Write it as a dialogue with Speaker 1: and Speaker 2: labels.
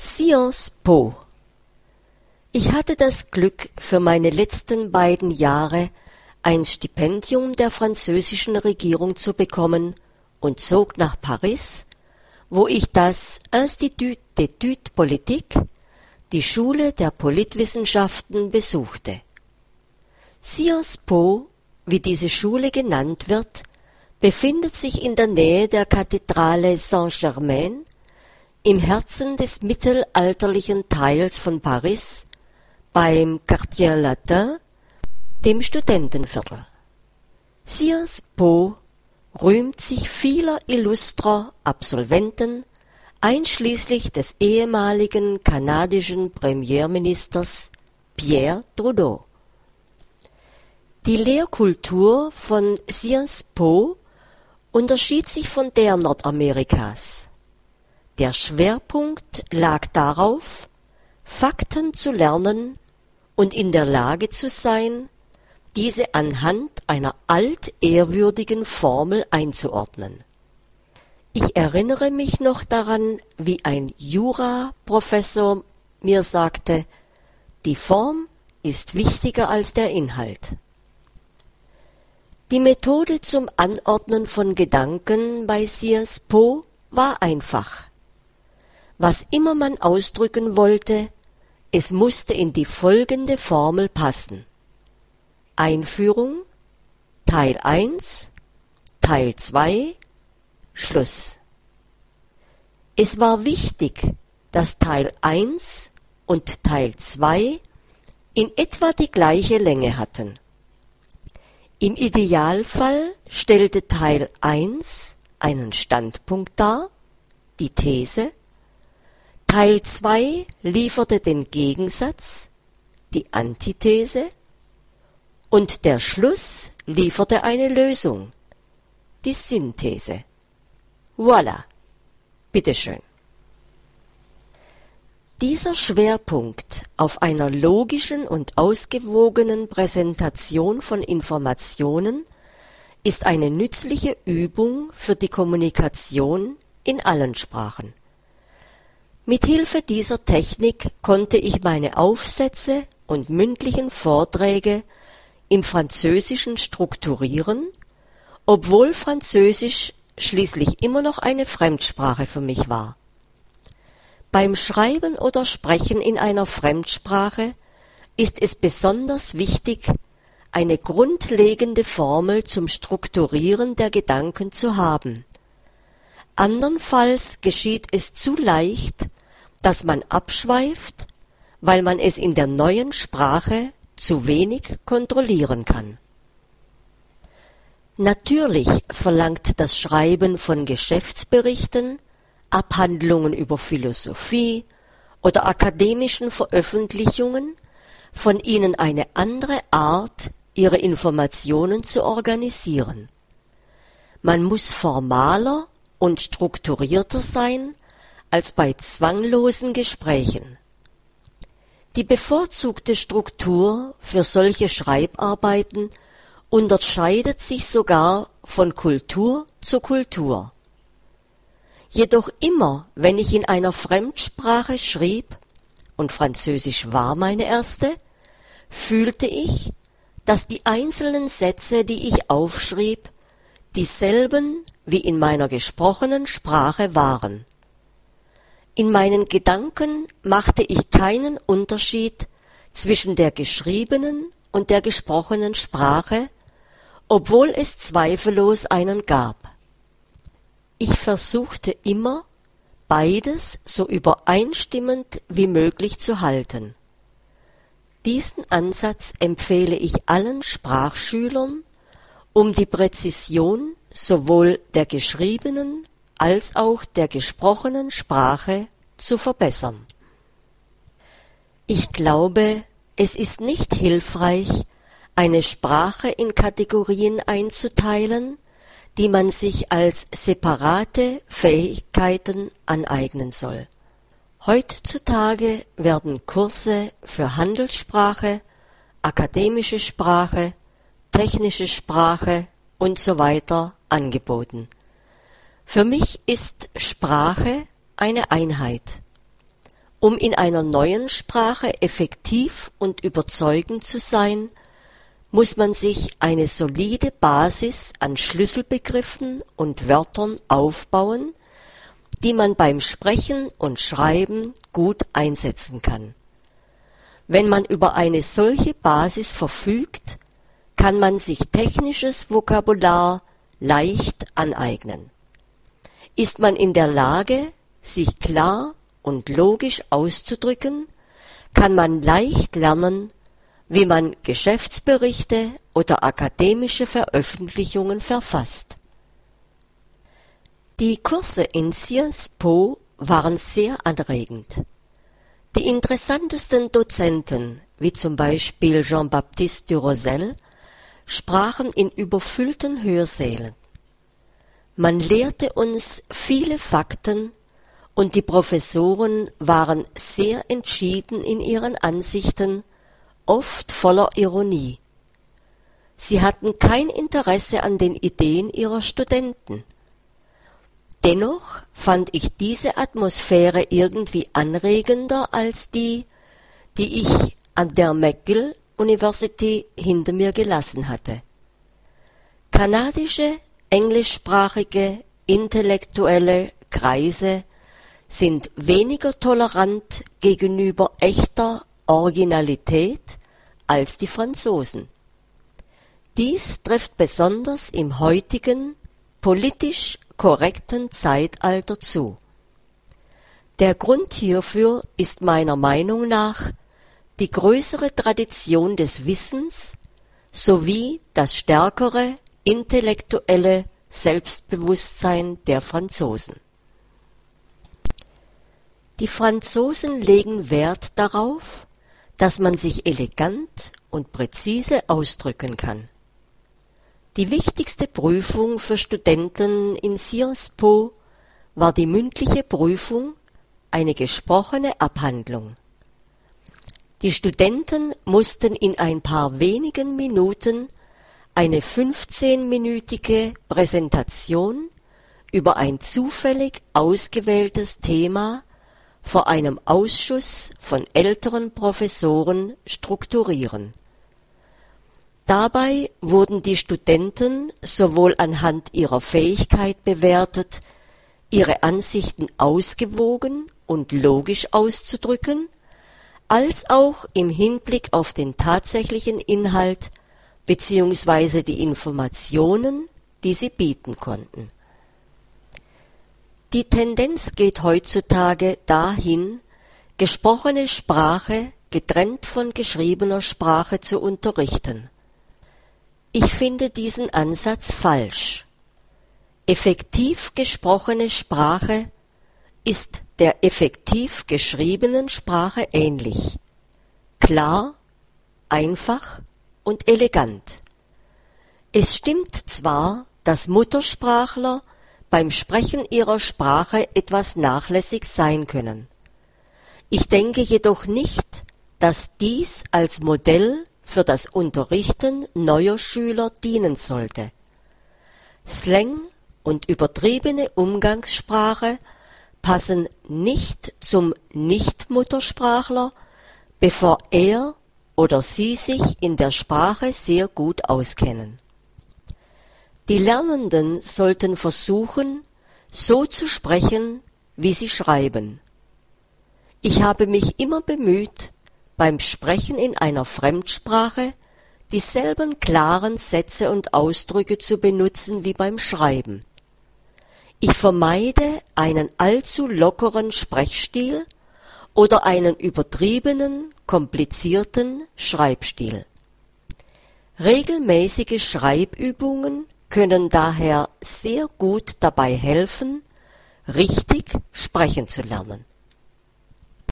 Speaker 1: Sciences Po Ich hatte das Glück, für meine letzten beiden Jahre ein Stipendium der französischen Regierung zu bekommen und zog nach Paris, wo ich das Institut d'études politiques, die Schule der Politwissenschaften, besuchte. Sciences Po, wie diese Schule genannt wird, befindet sich in der Nähe der Kathedrale Saint-Germain im Herzen des mittelalterlichen Teils von Paris, beim Quartier Latin, dem Studentenviertel. Sciences Po rühmt sich vieler illustrer Absolventen, einschließlich des ehemaligen kanadischen Premierministers Pierre Trudeau. Die Lehrkultur von Sciences Po unterschied sich von der Nordamerikas. Der Schwerpunkt lag darauf, Fakten zu lernen und in der Lage zu sein, diese anhand einer altehrwürdigen Formel einzuordnen. Ich erinnere mich noch daran, wie ein Jura-Professor mir sagte, die Form ist wichtiger als der Inhalt. Die Methode zum Anordnen von Gedanken bei Sears Poe war einfach. Was immer man ausdrücken wollte, es musste in die folgende Formel passen. Einführung, Teil 1, Teil 2, Schluss. Es war wichtig, dass Teil 1 und Teil 2 in etwa die gleiche Länge hatten. Im Idealfall stellte Teil 1 einen Standpunkt dar, die These, Teil 2 lieferte den Gegensatz, die Antithese, und der Schluss lieferte eine Lösung, die Synthese. Voila, bitteschön. Dieser Schwerpunkt auf einer logischen und ausgewogenen Präsentation von Informationen ist eine nützliche Übung für die Kommunikation in allen Sprachen. Mithilfe dieser Technik konnte ich meine Aufsätze und mündlichen Vorträge im Französischen strukturieren, obwohl Französisch schließlich immer noch eine Fremdsprache für mich war. Beim Schreiben oder Sprechen in einer Fremdsprache ist es besonders wichtig, eine grundlegende Formel zum Strukturieren der Gedanken zu haben. Andernfalls geschieht es zu leicht, dass man abschweift, weil man es in der neuen Sprache zu wenig kontrollieren kann. Natürlich verlangt das Schreiben von Geschäftsberichten, Abhandlungen über Philosophie oder akademischen Veröffentlichungen von ihnen eine andere Art, ihre Informationen zu organisieren. Man muss formaler und strukturierter sein als bei zwanglosen Gesprächen. Die bevorzugte Struktur für solche Schreibarbeiten unterscheidet sich sogar von Kultur zu Kultur. Jedoch immer, wenn ich in einer Fremdsprache schrieb, und Französisch war meine erste, fühlte ich, dass die einzelnen Sätze, die ich aufschrieb, dieselben wie in meiner gesprochenen Sprache waren. In meinen Gedanken machte ich keinen Unterschied zwischen der geschriebenen und der gesprochenen Sprache, obwohl es zweifellos einen gab. Ich versuchte immer, beides so übereinstimmend wie möglich zu halten. Diesen Ansatz empfehle ich allen Sprachschülern, um die Präzision sowohl der geschriebenen als auch der gesprochenen Sprache zu verbessern. Ich glaube, es ist nicht hilfreich, eine Sprache in Kategorien einzuteilen, die man sich als separate Fähigkeiten aneignen soll. Heutzutage werden Kurse für Handelssprache, akademische Sprache, technische Sprache und so angeboten. Für mich ist Sprache eine Einheit. Um in einer neuen Sprache effektiv und überzeugend zu sein, muss man sich eine solide Basis an Schlüsselbegriffen und Wörtern aufbauen, die man beim Sprechen und Schreiben gut einsetzen kann. Wenn man über eine solche Basis verfügt, kann man sich technisches Vokabular leicht aneignen. Ist man in der Lage, sich klar und logisch auszudrücken, kann man leicht lernen, wie man Geschäftsberichte oder akademische Veröffentlichungen verfasst. Die Kurse in Sciences Po waren sehr anregend. Die interessantesten Dozenten, wie zum Beispiel Jean-Baptiste Durosel, sprachen in überfüllten Hörsälen. Man lehrte uns viele Fakten und die Professoren waren sehr entschieden in ihren Ansichten, oft voller Ironie. Sie hatten kein Interesse an den Ideen ihrer Studenten. Dennoch fand ich diese Atmosphäre irgendwie anregender als die, die ich an der McGill University hinter mir gelassen hatte. Kanadische, englischsprachige, intellektuelle Kreise sind weniger tolerant gegenüber echter Originalität als die Franzosen. Dies trifft besonders im heutigen, politisch korrekten Zeitalter zu. Der Grund hierfür ist meiner Meinung nach die größere Tradition des Wissens sowie das stärkere intellektuelle Selbstbewusstsein der Franzosen. Die Franzosen legen Wert darauf, dass man sich elegant und präzise ausdrücken kann. Die wichtigste Prüfung für Studenten in Sciences Po war die mündliche Prüfung, eine gesprochene Abhandlung. Die Studenten mussten in ein paar wenigen Minuten eine 15-minütige Präsentation über ein zufällig ausgewähltes Thema vor einem Ausschuss von älteren Professoren strukturieren. Dabei wurden die Studenten sowohl anhand ihrer Fähigkeit bewertet, ihre Ansichten ausgewogen und logisch auszudrücken, als auch im Hinblick auf den tatsächlichen Inhalt bzw. die Informationen, die sie bieten konnten. Die Tendenz geht heutzutage dahin, gesprochene Sprache getrennt von geschriebener Sprache zu unterrichten. Ich finde diesen Ansatz falsch. Effektiv gesprochene Sprache ist der effektiv geschriebenen Sprache ähnlich, klar, einfach und elegant. Es stimmt zwar, dass Muttersprachler beim Sprechen ihrer Sprache etwas nachlässig sein können. Ich denke jedoch nicht, dass dies als Modell für das Unterrichten neuer Schüler dienen sollte. Slang und übertriebene Umgangssprache passen nicht zum Nichtmuttersprachler, bevor er oder sie sich in der Sprache sehr gut auskennen. Die Lernenden sollten versuchen, so zu sprechen, wie sie schreiben. Ich habe mich immer bemüht, beim Sprechen in einer Fremdsprache dieselben klaren Sätze und Ausdrücke zu benutzen wie beim Schreiben. Ich vermeide einen allzu lockeren Sprechstil oder einen übertriebenen, komplizierten Schreibstil. Regelmäßige Schreibübungen können daher sehr gut dabei helfen, richtig sprechen zu lernen.